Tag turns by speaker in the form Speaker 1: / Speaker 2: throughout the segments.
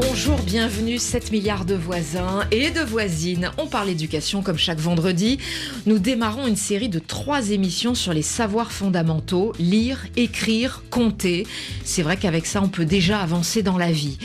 Speaker 1: Bonjour, bienvenue 7 milliards de voisins et de voisines. On parle éducation comme chaque vendredi. Nous démarrons une série de trois émissions sur les savoirs fondamentaux, lire, écrire, compter. C'est vrai qu'avec ça, on peut déjà avancer dans la vie.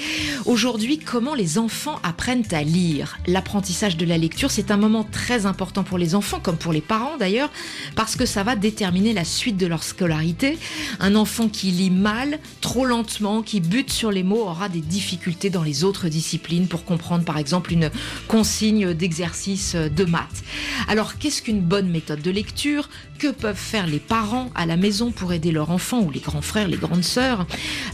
Speaker 1: Aujourd'hui, comment les enfants apprennent à lire? L'apprentissage de la lecture, c'est un moment très important pour les enfants, comme pour les parents d'ailleurs, parce que ça va déterminer la suite de leur scolarité. Un enfant qui lit mal, trop lentement, qui bute sur les mots, aura des difficultés dans les autres disciplines pour comprendre par exemple une consigne d'exercice de maths. Alors qu'est-ce qu'une bonne méthode de lecture? Que peuvent faire les parents à la maison pour aider leur enfant ou les grands frères, les grandes sœurs?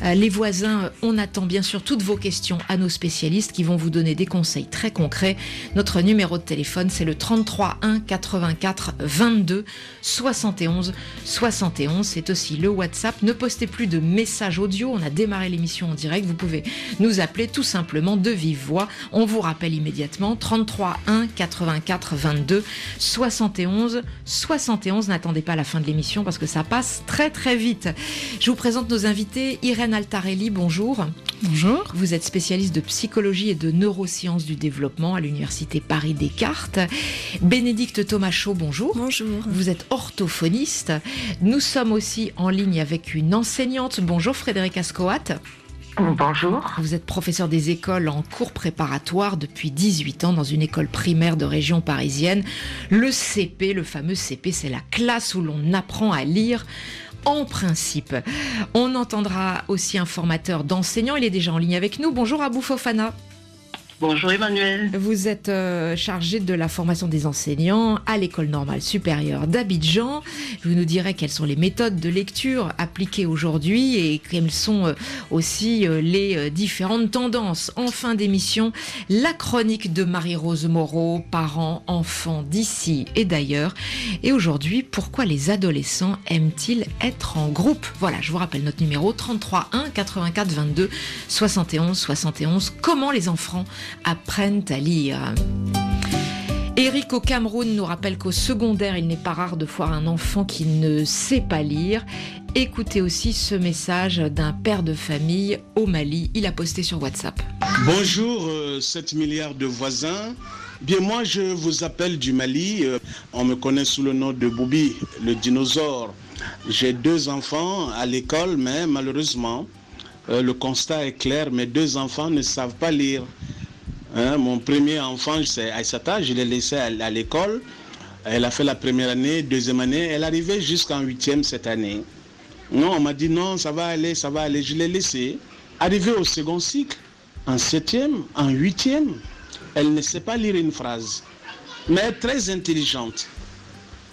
Speaker 1: Euh, Les voisins, on attend bien sûr toutes vos questions à nos spécialistes qui vont vous donner des conseils très concrets. Notre numéro de téléphone c'est le 33 1 84 22 71 71. C'est aussi le WhatsApp. Ne postez plus de messages audio. On a démarré l'émission en direct. Vous pouvez nous appeler tout simplement de vive voix. On vous rappelle immédiatement 33 1 84 22 71 71. N'attendez pas la fin de l'émission parce que ça passe très très vite. Je vous présente nos invités. Irène Altarelli, bonjour.
Speaker 2: Bonjour.
Speaker 1: Vous êtes spécialiste de psychologie et de neurosciences du développement à l'université Paris Descartes. Bénédicte Thomas-Chaud, bonjour.
Speaker 2: Bonjour.
Speaker 1: Vous êtes orthophoniste. Nous sommes aussi en ligne avec une enseignante. Bonjour Frédéric Ascoat.
Speaker 3: Bonjour.
Speaker 1: Vous êtes professeur des écoles en cours préparatoire depuis 18 ans dans une école primaire de région parisienne. Le CP, le fameux CP, c'est la classe où l'on apprend à lire en principe. On entendra aussi un formateur d'enseignants. Il est déjà en ligne avec nous. Bonjour Abou Fofana.
Speaker 3: Bonjour Emmanuel.
Speaker 1: Vous êtes euh, chargé de la formation des enseignants à l'école normale supérieure d'Abidjan. Vous nous direz quelles sont les méthodes de lecture appliquées aujourd'hui et quelles sont euh, aussi euh, les différentes tendances. En fin d'émission, la chronique de Marie-Rose Moreau, parents, enfants d'ici et d'ailleurs. Et aujourd'hui, pourquoi les adolescents aiment-ils être en groupe? Voilà, je vous rappelle notre numéro 33 1 84 22 71 71. Comment les enfants apprennent à lire. Eric au Cameroun nous rappelle qu'au secondaire, il n'est pas rare de voir un enfant qui ne sait pas lire. Écoutez aussi ce message d'un père de famille au Mali. Il a posté sur WhatsApp.
Speaker 4: Bonjour, euh, 7 milliards de voisins. Bien, moi, je vous appelle du Mali. Euh, on me connaît sous le nom de Boubi, le dinosaure. J'ai deux enfants à l'école, mais malheureusement, euh, le constat est clair. Mes deux enfants ne savent pas lire. Hein, mon premier enfant, c'est Aïsata, je l'ai laissé à, l'école. Elle a fait la première année, deuxième année, elle arrivait jusqu'en huitième cette année. Non, on m'a dit non, ça va aller, ça va aller. Je l'ai laissé. Arrivé au second cycle, en septième, en huitième, elle ne sait pas lire une phrase, mais elle est très intelligente.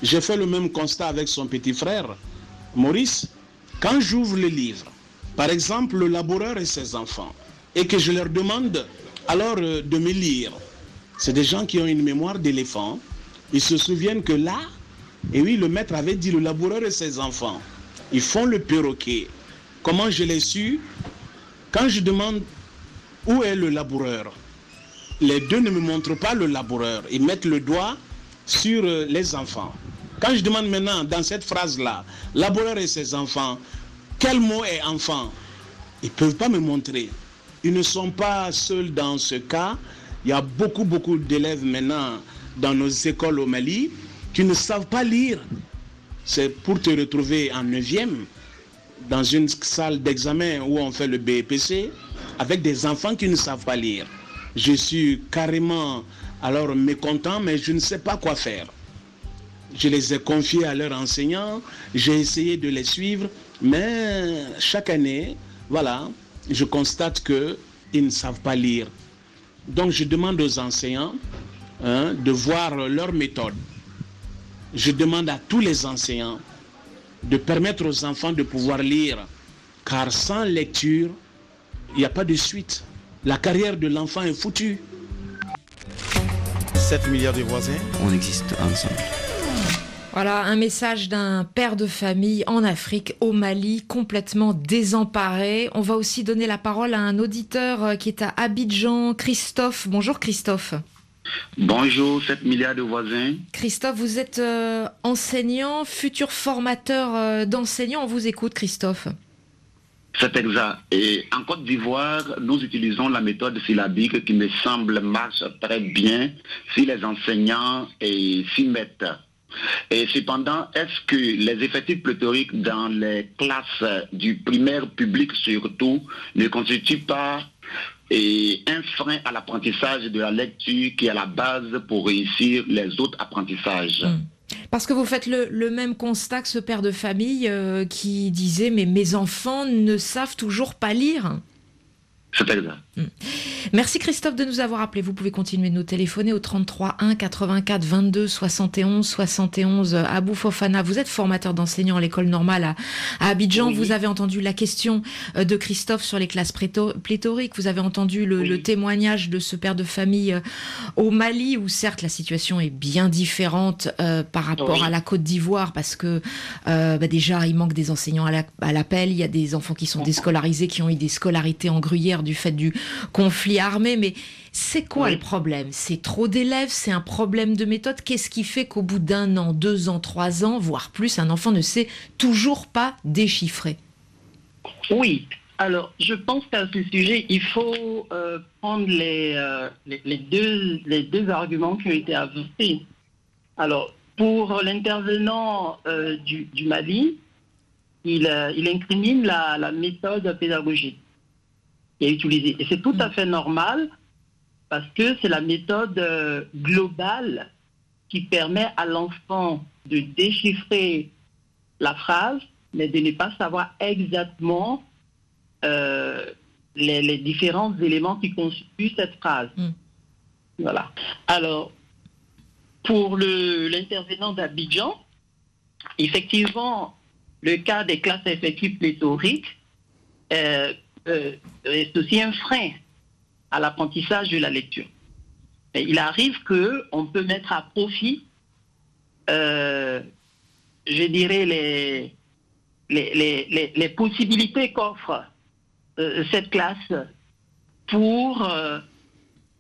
Speaker 4: J'ai fait le même constat avec son petit frère, Maurice. Quand j'ouvre le livre, par exemple, le laboureur et ses enfants, et que je leur demande alors euh, de me lire, c'est des gens qui ont une mémoire d'éléphant. Ils se souviennent que là, et oui, le maître avait dit le laboureur et ses enfants, ils font le perroquet. Comment je l'ai su? Quand je demande où est le laboureur, les deux ne me montrent pas le laboureur. Ils mettent le doigt sur euh, les enfants. Quand je demande maintenant dans cette phrase-là, laboureur et ses enfants, quel mot est enfant? Ils ne peuvent pas me montrer. Ils ne sont pas seuls dans ce cas. Il y a beaucoup, beaucoup d'élèves maintenant dans nos écoles au Mali qui ne savent pas lire. C'est pour te retrouver en 9e dans une salle d'examen où on fait le BPC avec des enfants qui ne savent pas lire. Je suis carrément alors mécontent, mais je ne sais pas quoi faire. Je les ai confiés à leurs enseignants, j'ai essayé de les suivre, mais chaque année, voilà, je constate qu'ils ne savent pas lire. Donc je demande aux enseignants hein, de voir leur méthode. Je demande à tous les enseignants de permettre aux enfants de pouvoir lire, car sans lecture, il n'y a pas de suite. La carrière de l'enfant est foutue.
Speaker 5: 7 milliards de voisins.
Speaker 6: On existe ensemble.
Speaker 1: Voilà un message d'un père de famille en Afrique, au Mali, complètement désemparé. On va aussi donner la parole à un auditeur euh, qui est à Abidjan, Christophe. Bonjour Christophe.
Speaker 2: Bonjour, 7 milliards de voisins.
Speaker 1: Christophe, vous êtes euh, enseignant, futur formateur euh, d'enseignants. On vous écoute, Christophe.
Speaker 2: C'est exact. Et en Côte d'Ivoire, nous utilisons la méthode syllabique qui me semble marche très bien si les enseignants s'y mettent. Et cependant, est-ce que les effectifs pléthoriques dans les classes du primaire public surtout ne constituent pas un frein à l'apprentissage de la lecture qui est la base pour réussir les autres apprentissages? Hmm.
Speaker 1: Parce que vous faites le, même constat que ce père de famille euh, qui disait mais mes enfants ne savent toujours pas lire.
Speaker 2: Hmm.
Speaker 1: Merci Christophe de nous avoir appelé. Vous pouvez continuer de nous téléphoner au 33 1 84 22 71 71 à Fofana. Vous êtes formateur d'enseignants à l'école normale à, Abidjan. Vous avez entendu la question euh, de Christophe sur les classes pléthoriques. Vous avez entendu le, témoignage de ce père de famille euh, au Mali où certes la situation est bien différente euh, par rapport à la Côte d'Ivoire parce que bah, déjà il manque des enseignants à l'appel. il y a des enfants qui sont déscolarisés, qui ont eu des scolarités en gruyère du fait du conflit armé, mais c'est quoi le problème? C'est trop d'élèves, c'est un problème de méthode? Qu'est-ce qui fait qu'au bout d'un an, deux ans, trois ans, voire plus, un enfant ne sait toujours pas déchiffrer?
Speaker 3: Oui. Alors, je pense qu'à ce sujet, il faut euh, prendre euh, les, les, deux, les deux arguments qui ont été avancés. Alors, pour l'intervenant euh, du, Mali, il, il incrimine la, la méthode pédagogique est utilisée. Et c'est tout à fait normal parce que c'est la méthode euh, globale qui permet à l'enfant de déchiffrer la phrase, mais de ne pas savoir exactement euh, les, différents éléments qui constituent cette phrase. Mm. Voilà. Alors, pour l'intervenant d'Abidjan, effectivement, le cas des classes effectives pléthoriques euh, euh, est aussi un frein à l'apprentissage de la lecture. il arrive qu'on peut mettre à profit, euh, je dirais, les, les, possibilités qu'offre euh, cette classe pour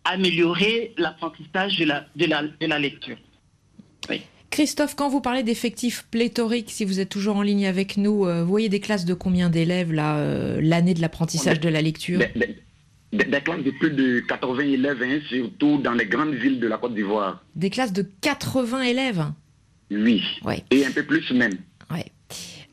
Speaker 3: améliorer l'apprentissage de la, de, la, de la lecture.
Speaker 1: Christophe, quand vous parlez d'effectifs pléthoriques, si vous êtes toujours en ligne avec nous, euh, vous voyez des classes de combien d'élèves là, euh, l'année de l'apprentissage de la lecture
Speaker 2: des, classes de plus de 80 élèves, hein, surtout dans les grandes villes de la Côte d'Ivoire.
Speaker 1: Des classes de 80 élèves
Speaker 2: Oui. Et un peu plus même.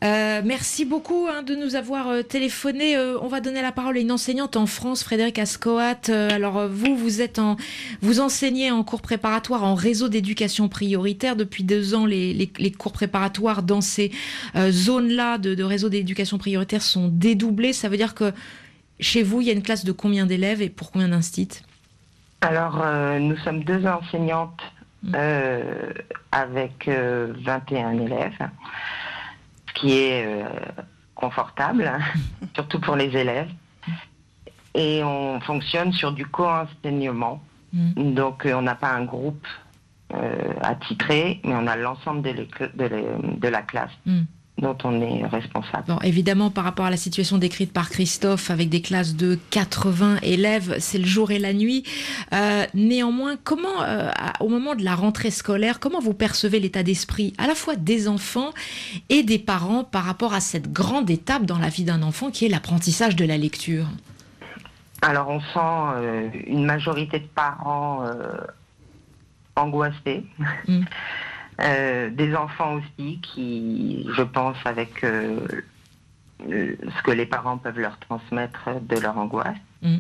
Speaker 1: Euh, merci beaucoup hein, de nous avoir euh, téléphoné. Euh, on va donner la parole à une enseignante en France, Frédéric Ascoat. alors vous, vous êtes en, vous enseignez en cours préparatoire en réseau d'éducation prioritaire depuis deux ans. Les, les, cours préparatoires dans ces zones-là de, de, réseau d'éducation prioritaire sont dédoublés. Ça veut dire que chez vous, il y a une classe de combien d'élèves et pour combien d'instits?
Speaker 5: Alors nous sommes deux enseignantes mmh. avec 21 élèves qui est euh, confortable, surtout pour les élèves. Et on fonctionne sur du co-enseignement. Mm. Donc euh, on n'a pas un groupe euh, attitré, mais on a l'ensemble de, de, la classe. Mm dont on est responsable.
Speaker 1: Bon, évidemment, par rapport à la situation décrite par Christophe, avec des classes de 80 élèves, c'est le jour et la nuit. Euh, néanmoins, comment, euh, au moment de la rentrée scolaire, comment vous percevez l'état d'esprit à la fois des enfants et des parents par rapport à cette grande étape dans la vie d'un enfant qui est l'apprentissage de la lecture?
Speaker 5: Alors, on sent euh, une majorité de parents angoissés. Mmh. Euh, des enfants aussi qui, je pense, avec euh, ce que les parents peuvent leur transmettre de leur angoisse. Mm.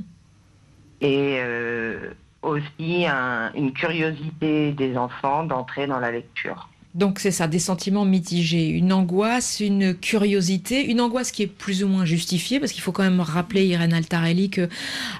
Speaker 5: Et euh, aussi une curiosité des enfants d'entrer dans la lecture.
Speaker 1: Donc c'est ça, des sentiments mitigés, une angoisse, une curiosité, une angoisse qui est plus ou moins justifiée, parce qu'il faut quand même rappeler, Irène Altarelli, que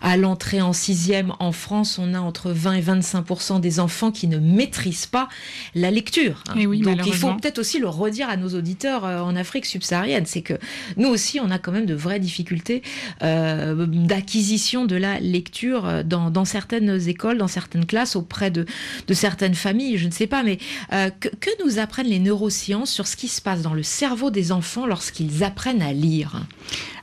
Speaker 1: à l'entrée en sixième en France, on a entre 20 et 25% des enfants qui ne maîtrisent pas la lecture.
Speaker 6: Et oui,
Speaker 1: Donc il faut peut-être aussi le redire à nos auditeurs euh, en Afrique subsaharienne, c'est que nous aussi, on a quand même de vraies difficultés euh, d'acquisition de la lecture euh, dans, dans, certaines écoles, dans certaines classes, auprès de, de certaines familles, je ne sais pas, mais que, que nous apprennent les neurosciences sur ce qui se passe dans le cerveau des enfants lorsqu'ils apprennent à lire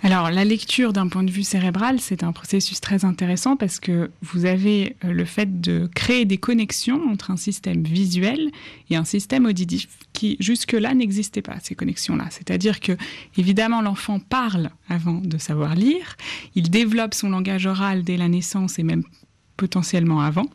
Speaker 6: alors, la lecture d'un point de vue cérébral, c'est un processus très intéressant parce que vous avez euh, le fait de créer des connexions entre un système visuel et un système auditif qui jusque-là n'existait pas, ces connexions-là. C'est-à-dire que, évidemment, l'enfant parle avant de savoir lire, il développe son langage oral dès la naissance et même potentiellement avant.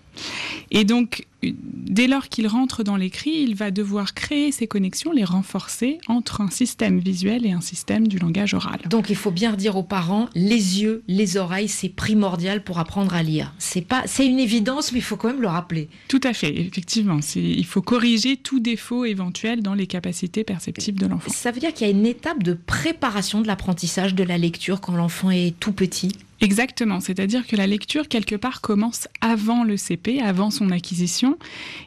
Speaker 6: Et donc, dès lors qu'il rentre dans l'écrit, il va devoir créer ces connexions, les renforcer entre un système visuel et un système du langage oral.
Speaker 1: Donc il faut bien dire aux parents, les yeux, les oreilles, c'est primordial pour apprendre à lire. C'est pas, c'est une évidence, mais il faut quand même le rappeler.
Speaker 6: Tout à fait, effectivement. Il faut corriger tout défaut éventuel dans les capacités perceptives de l'enfant.
Speaker 1: Ça veut dire qu'il y a une étape de préparation de l'apprentissage de la lecture quand l'enfant est tout petit?
Speaker 6: Exactement, c'est-à-dire que la lecture, quelque part, commence avant le CP, avant son acquisition.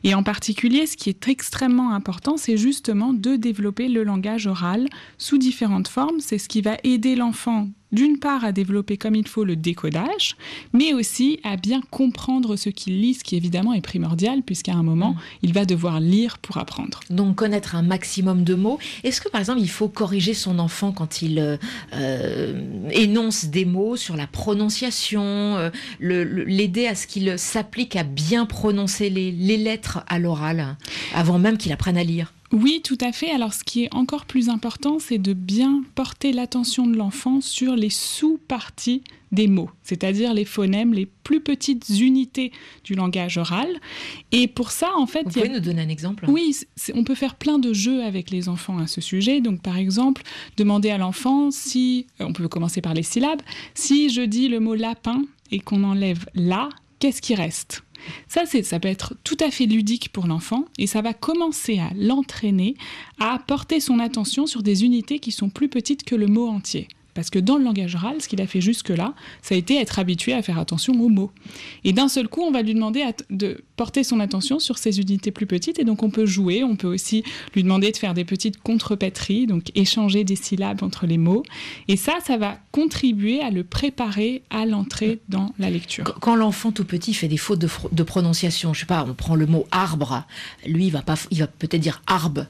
Speaker 6: Et en particulier, ce qui est extrêmement important, c'est justement de développer le langage oral sous différentes formes. C'est ce qui va aider l'enfant d'une part à développer comme il faut le décodage, mais aussi à bien comprendre ce qu'il lit, ce qui évidemment est primordial, puisqu'à un moment, mm. il va devoir lire pour apprendre.
Speaker 1: Donc connaître un maximum de mots. Est-ce que par exemple, il faut corriger son enfant quand il euh, euh, énonce des mots sur la prononciation, euh, l'aider à ce qu'il s'applique à bien prononcer les lettres à l'oral, avant même qu'il apprenne à lire?
Speaker 6: Oui, tout à fait. Alors ce qui est encore plus important, c'est de bien porter l'attention de l'enfant sur les sous-parties des mots, c'est-à-dire les phonèmes, les plus petites unités du langage oral. Et pour ça, en fait...
Speaker 1: Vous pouvez nous donner un exemple
Speaker 6: Oui, on peut faire plein de jeux avec les enfants à ce sujet. Donc par exemple, demander à l'enfant si, on peut commencer par les syllabes, si je dis le mot lapin et qu'on enlève la, qu'est-ce qui reste? Ça, ça peut être tout à fait ludique pour l'enfant et ça va commencer à l'entraîner à porter son attention sur des unités qui sont plus petites que le mot entier. Parce que dans le langage oral, ce qu'il a fait jusque-là, ça a été être habitué à faire attention aux mots. Et d'un seul coup, on va lui demander de porter son attention sur ces unités plus petites. Et donc, on peut jouer. On peut aussi lui demander de faire des petites contrepétries, donc échanger des syllabes entre les mots. Et ça, ça va contribuer à le préparer à l'entrée dans la lecture.
Speaker 1: Quand l'enfant tout petit fait des fautes de, prononciation, je sais pas, on prend le mot arbre, lui, il va, pas, il va peut-être dire arbre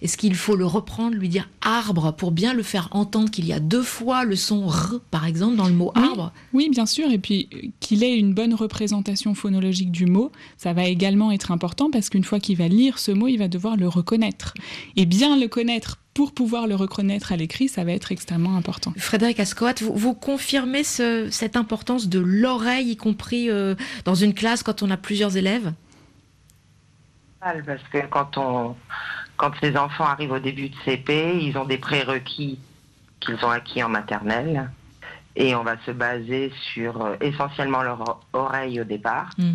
Speaker 1: est-ce qu'il faut le reprendre, lui dire arbre pour bien le faire entendre qu'il y a deux fois le son r, par exemple, dans le mot arbre?
Speaker 6: Oui, bien sûr. Et puis qu'il ait une bonne représentation phonologique du mot, ça va également être important parce qu'une fois qu'il va lire ce mot, il va devoir le reconnaître. Et bien le connaître pour pouvoir le reconnaître à l'écrit, ça va être extrêmement important.
Speaker 1: Frédéric Ascoat, vous, confirmez cette importance de l'oreille, y compris euh, dans une classe quand on a plusieurs élèves?
Speaker 5: Parce que quand on, quand ces enfants arrivent au début de CP, ils ont des prérequis qu'ils ont acquis en maternelle. Et on va se baser sur euh, essentiellement leur oreille au départ, mm.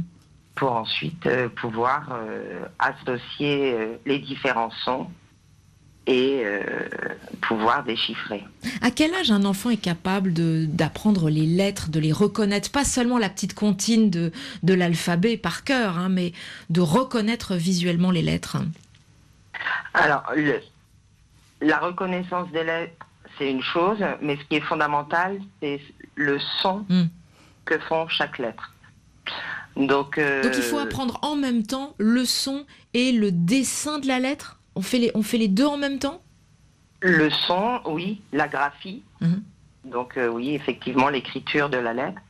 Speaker 5: pour ensuite euh, pouvoir euh, associer les différents sons et pouvoir déchiffrer.
Speaker 1: À quel âge un enfant est capable d'apprendre les lettres, de les reconnaître, pas seulement la petite comptine de, de l'alphabet par cœur, hein, mais de reconnaître visuellement les lettres
Speaker 5: alors, la reconnaissance des lettres, c'est une chose, mais ce qui est fondamental, c'est le son hmm. que font chaque lettre. Donc,
Speaker 1: euh, Donc il faut apprendre en même temps le son et le dessin de la lettre? On fait, les, on fait les deux en même temps?
Speaker 5: Le son, oui, la graphie. Hmm. Donc euh, oui, effectivement, l'écriture de la lettre.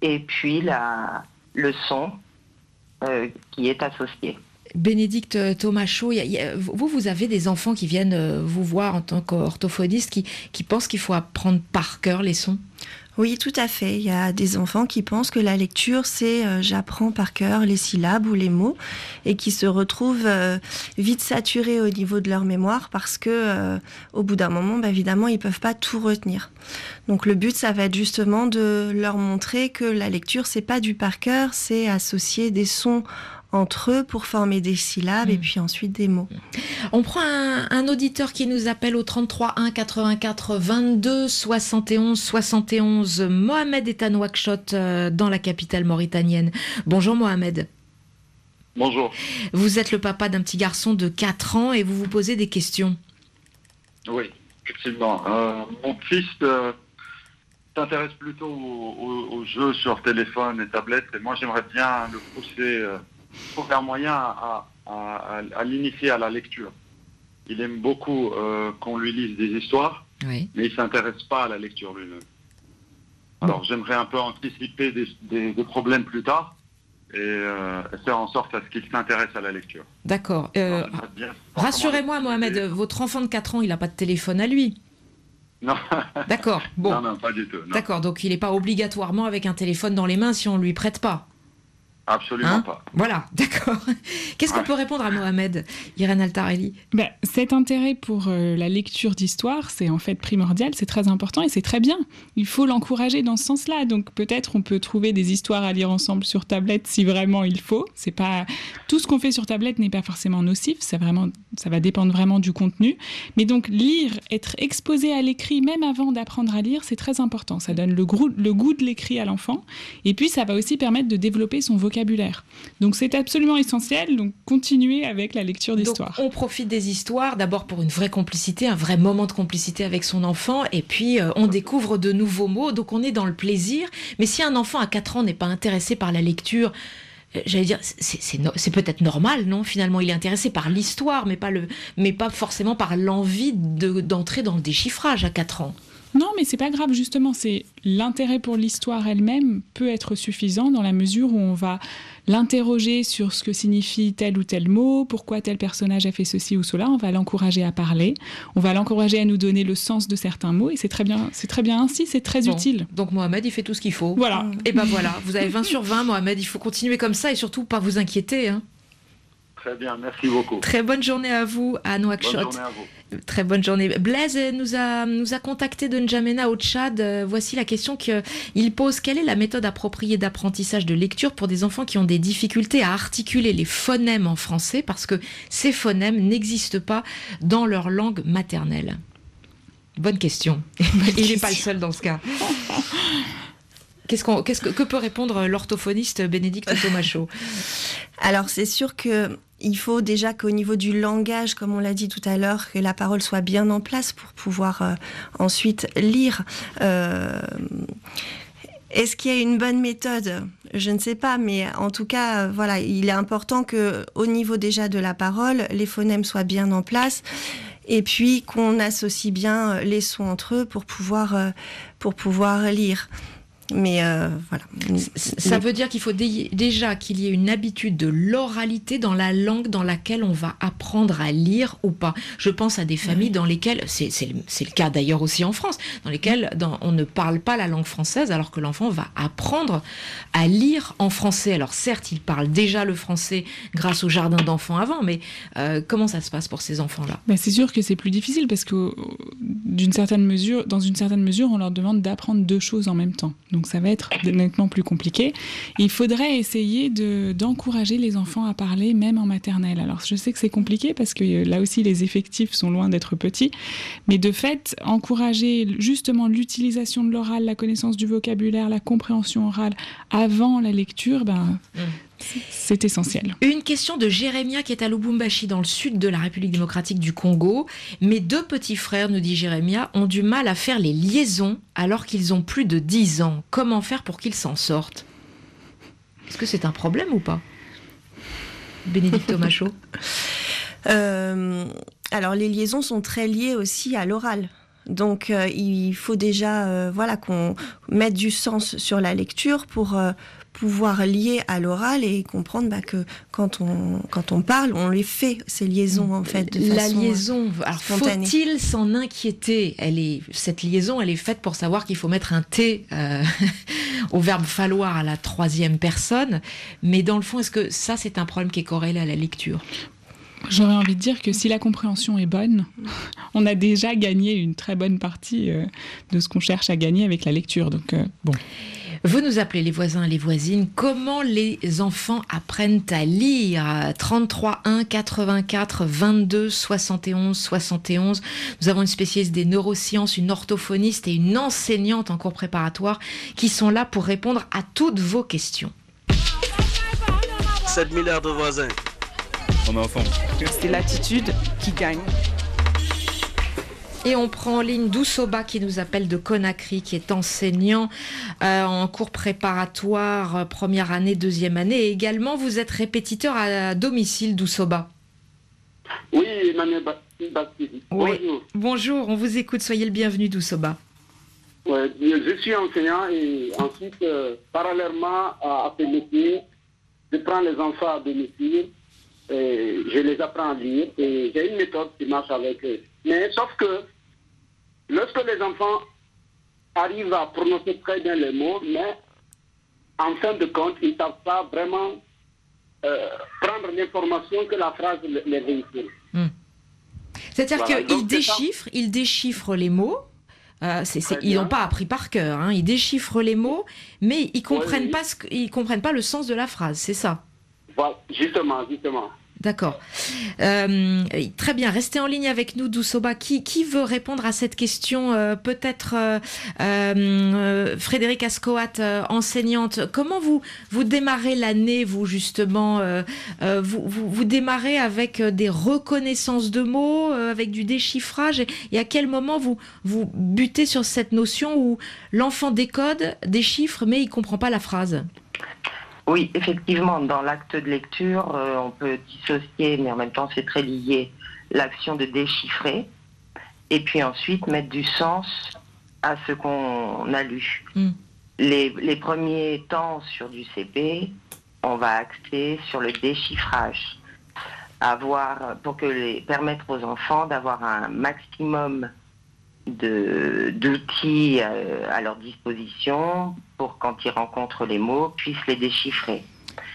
Speaker 5: Et puis la, le son euh, qui est associé.
Speaker 1: Bénédicte Thomas Chaud, vous, vous avez des enfants qui viennent euh, vous voir en tant qu'orthophoniste qui, pensent qu'il faut apprendre par cœur les sons?
Speaker 7: Oui, tout à fait. Il y a des enfants qui pensent que la lecture, c'est euh, j'apprends par cœur les syllabes ou les mots et qui se retrouvent euh, vite saturés au niveau de leur mémoire parce que au bout d'un moment, bah, évidemment, ils peuvent pas tout retenir. Donc le but, ça va être justement de leur montrer que la lecture, c'est pas du par cœur, c'est associer des sons entre eux pour former des syllabes et mm. puis ensuite des mots.
Speaker 1: On prend un, auditeur qui nous appelle au 33 1 84 22 71 71. Mohamed est à Nouakchott euh, dans la capitale mauritanienne. Bonjour Mohamed.
Speaker 8: Bonjour.
Speaker 1: Vous êtes le papa d'un petit garçon de 4 ans et vous vous posez des questions.
Speaker 8: Oui, effectivement. Euh, mon fils euh, s'intéresse plutôt aux, jeux sur téléphone et tablette et moi j'aimerais bien le pousser trouver un moyen à, à, l'initier à la lecture. Il aime beaucoup euh, qu'on lui lise des histoires, mais il ne s'intéresse pas à la lecture lui-même. Alors j'aimerais un peu anticiper des, problèmes plus tard et euh, faire en sorte à ce qu'il s'intéresse à la lecture.
Speaker 1: D'accord. Euh, rassurez-moi Mohamed, votre enfant de 4 ans, il n'a pas de téléphone à lui
Speaker 8: non.
Speaker 1: D'accord. Bon.
Speaker 8: Non, non, pas du tout.
Speaker 1: D'accord. Donc il n'est pas obligatoirement avec un téléphone dans les mains si on ne lui prête pas.
Speaker 8: Absolument hein pas.
Speaker 1: Voilà, d'accord. Qu'est-ce qu'on peut répondre à Mohamed, Irène Altarelli?
Speaker 6: Ben, Cet intérêt pour euh, la lecture d'histoire, c'est en fait primordial, c'est très important et c'est très bien. Il faut l'encourager dans ce sens-là. Donc peut-être on peut trouver des histoires à lire ensemble sur tablette si vraiment il faut. C'est pas tout ce qu'on fait sur tablette n'est pas forcément nocif. Ça vraiment, ça va dépendre vraiment du contenu. Mais donc lire, être exposé à l'écrit même avant d'apprendre à lire, c'est très important. Ça donne le, le goût de l'écrit à l'enfant et puis ça va aussi permettre de développer son vocabulaire donc c'est absolument essentiel, donc continuez avec la lecture d'histoire.
Speaker 1: On profite des histoires d'abord pour une vraie complicité, un vrai moment de complicité avec son enfant, et puis euh, on découvre de nouveaux mots, donc on est dans le plaisir. Mais si un enfant à 4 ans n'est pas intéressé par la lecture, euh, j'allais dire, c'est peut-être normal, non Finalement, il est intéressé par l'histoire, mais, pas le, mais pas forcément par l'envie d'entrer dans le déchiffrage à 4 ans.
Speaker 6: Non, mais c'est pas grave, justement, c'est l'intérêt pour l'histoire elle-même peut être suffisant dans la mesure où on va l'interroger sur ce que signifie tel ou tel mot, pourquoi tel personnage a fait ceci ou cela, on va l'encourager à parler, on va l'encourager à nous donner le sens de certains mots et c'est très bien, c'est très bien ainsi, c'est très utile.
Speaker 1: Donc Mohamed, il fait tout ce qu'il faut.
Speaker 6: Voilà.
Speaker 1: Et ben voilà, vous avez 20 sur 20 Mohamed, il faut continuer comme ça et surtout pas vous inquiéter hein.
Speaker 8: Très bien, merci beaucoup.
Speaker 1: Très bonne journée à vous, à Nouakchott.
Speaker 8: Bonne journée à vous.
Speaker 1: Très bonne journée. Blaise nous a, nous a contacté de N'Djamena au Tchad. Euh, voici la question qu'il pose. Quelle est la méthode appropriée d'apprentissage de lecture pour des enfants qui ont des difficultés à articuler les phonèmes en français? Parce que ces phonèmes n'existent pas dans leur langue maternelle Bonne question. Il n'est pas le seul dans ce cas. Qu'est-ce qu'on, qu'est-ce que, que, peut répondre l'orthophoniste Bénédicte Tomacho
Speaker 7: Alors c'est sûr que il faut déjà qu'au niveau du langage, comme on l'a dit tout à l'heure, que la parole soit bien en place pour pouvoir euh, ensuite lire. Euh, est-ce qu'il y a une bonne méthode? Je ne sais pas, mais en tout cas, euh, voilà, il est important que, au niveau déjà de la parole, les phonèmes soient bien en place, et puis qu'on associe bien les sons entre eux pour pouvoir pour pouvoir lire. Mais euh, voilà.
Speaker 1: Ça veut dire qu'il faut déjà qu'il y ait une habitude de l'oralité dans la langue dans laquelle on va apprendre à lire ou pas. Je pense à des familles dans lesquelles, c'est le cas d'ailleurs aussi en France, dans lesquelles on ne parle pas la langue française alors que l'enfant va apprendre à lire en français. Alors certes, il parle déjà le français grâce au jardin d'enfants avant, mais euh, comment ça se passe pour ces enfants-là?
Speaker 6: Ben, C'est sûr que c'est plus difficile parce que d'une certaine mesure, dans une certaine mesure, on leur demande d'apprendre deux choses en même temps. Donc ça va être nettement plus compliqué. Il faudrait essayer d'encourager les enfants à parler même en maternelle. Alors je sais que c'est compliqué parce que euh, là aussi les effectifs sont loin d'être petits, mais de fait, encourager justement l'utilisation de l'oral, la connaissance du vocabulaire, la compréhension orale avant la lecture, ben, mmh. C'est essentiel.
Speaker 1: Une question de Jérémia qui est à Lubumbashi dans le sud de la République démocratique du Congo. Mes deux petits frères, nous dit Jérémia, ont du mal à faire les liaisons alors qu'ils ont plus de 10 ans. Comment faire pour qu'ils s'en sortent? Est-ce que c'est un problème ou pas? Bénédicte Macho
Speaker 7: euh, Alors les liaisons sont très liées aussi à l'oral. Donc euh, il faut déjà euh, voilà qu'on mette du sens sur la lecture pour pouvoir lier à l'oral et comprendre bah, que quand on, quand on parle, on les fait, ces liaisons en fait. De
Speaker 1: la liaison, alors faut-il s'en inquiéter? Elle est, Cette liaison, elle est faite pour savoir qu'il faut mettre un T euh, au verbe falloir à la troisième personne. Mais dans le fond, est-ce que ça, c'est un problème qui est corrélé à la lecture?
Speaker 6: J'aurais envie de dire que si la compréhension est bonne, on a déjà gagné une très bonne partie euh, de ce qu'on cherche à gagner avec la lecture. Donc, euh, bon.
Speaker 1: Vous nous appelez les voisins et les voisines. Comment les enfants apprennent à lire? 33 1 84 22 71 71. Nous avons une spécialiste des neurosciences, une orthophoniste et une enseignante en cours préparatoire qui sont là pour répondre à toutes vos questions.
Speaker 9: 7 milliards de voisins.
Speaker 10: On est ensemble.
Speaker 11: C'est l'attitude qui gagne.
Speaker 1: Et on prend en ligne Dousoba qui nous appelle de Conakry, qui est enseignant euh, en cours préparatoire, euh, première année, deuxième année. Et également, vous êtes répétiteur à domicile, Dousoba.
Speaker 9: Oui, Emmanuel
Speaker 1: Bonjour. Bonjour, on vous écoute. Soyez le bienvenu, Dousoba.
Speaker 9: Ouais, je suis enseignant et ensuite, euh, parallèlement à, ce métier, je prends les enfants à domicile et je les apprends à lire et j'ai une méthode qui marche avec eux. Mais sauf que lorsque les enfants arrivent à prononcer très bien les mots, mais en fin de compte, ils ne savent pas vraiment euh, prendre l'information que la phrase les véhicule. Hmm.
Speaker 1: C'est-à-dire qu'ils déchiffrent, ils déchiffrent les mots. Euh, ils n'ont pas appris par cœur. Hein. Ils déchiffrent les mots, mais ils comprennent pas comprennent pas le sens de la phrase. C'est ça?
Speaker 9: Voilà, justement, justement.
Speaker 1: D'accord. Euh, très bien. Restez en ligne avec nous, Dousoba. Qui, qui veut répondre à cette question euh, Peut-être euh, Frédéric Ascoat, enseignante. Comment vous, vous démarrez l'année, vous, justement vous, vous, démarrez avec des reconnaissances de mots, avec du déchiffrage? Et, à quel moment vous, vous butez sur cette notion où l'enfant décode, déchiffre, mais il comprend pas la phrase?
Speaker 5: Oui, effectivement, dans l'acte de lecture, euh, on peut dissocier, mais en même temps c'est très lié, l'action de déchiffrer, et puis ensuite mettre du sens à ce qu'on a lu. Hmm. Les, premiers temps sur du CP, on va axer sur le déchiffrage, avoir, pour que les, permettre aux enfants d'avoir un maximum d'outils euh, à, leur disposition pour, quand ils rencontrent les mots, puissent les déchiffrer.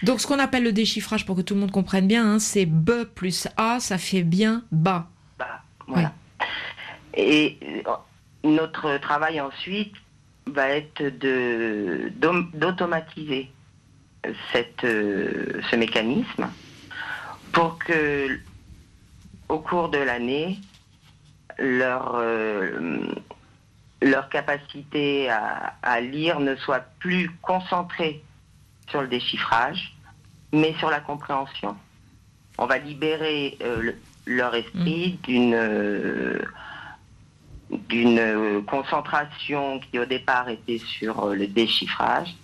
Speaker 1: Donc, ce qu'on appelle le déchiffrage, pour que tout le monde comprenne bien, hein, c'est B plus A, ça fait bien bas.
Speaker 5: Bah, voilà. Et euh, notre travail ensuite va être d'automatiser cette, euh, ce mécanisme pour que, au cours de l'année, leur, euh, leur capacité à, lire ne soit plus concentrée sur le déchiffrage, mais sur la compréhension. On va libérer euh, leur esprit mm. d'une euh, d'une concentration qui au départ était sur le déchiffrage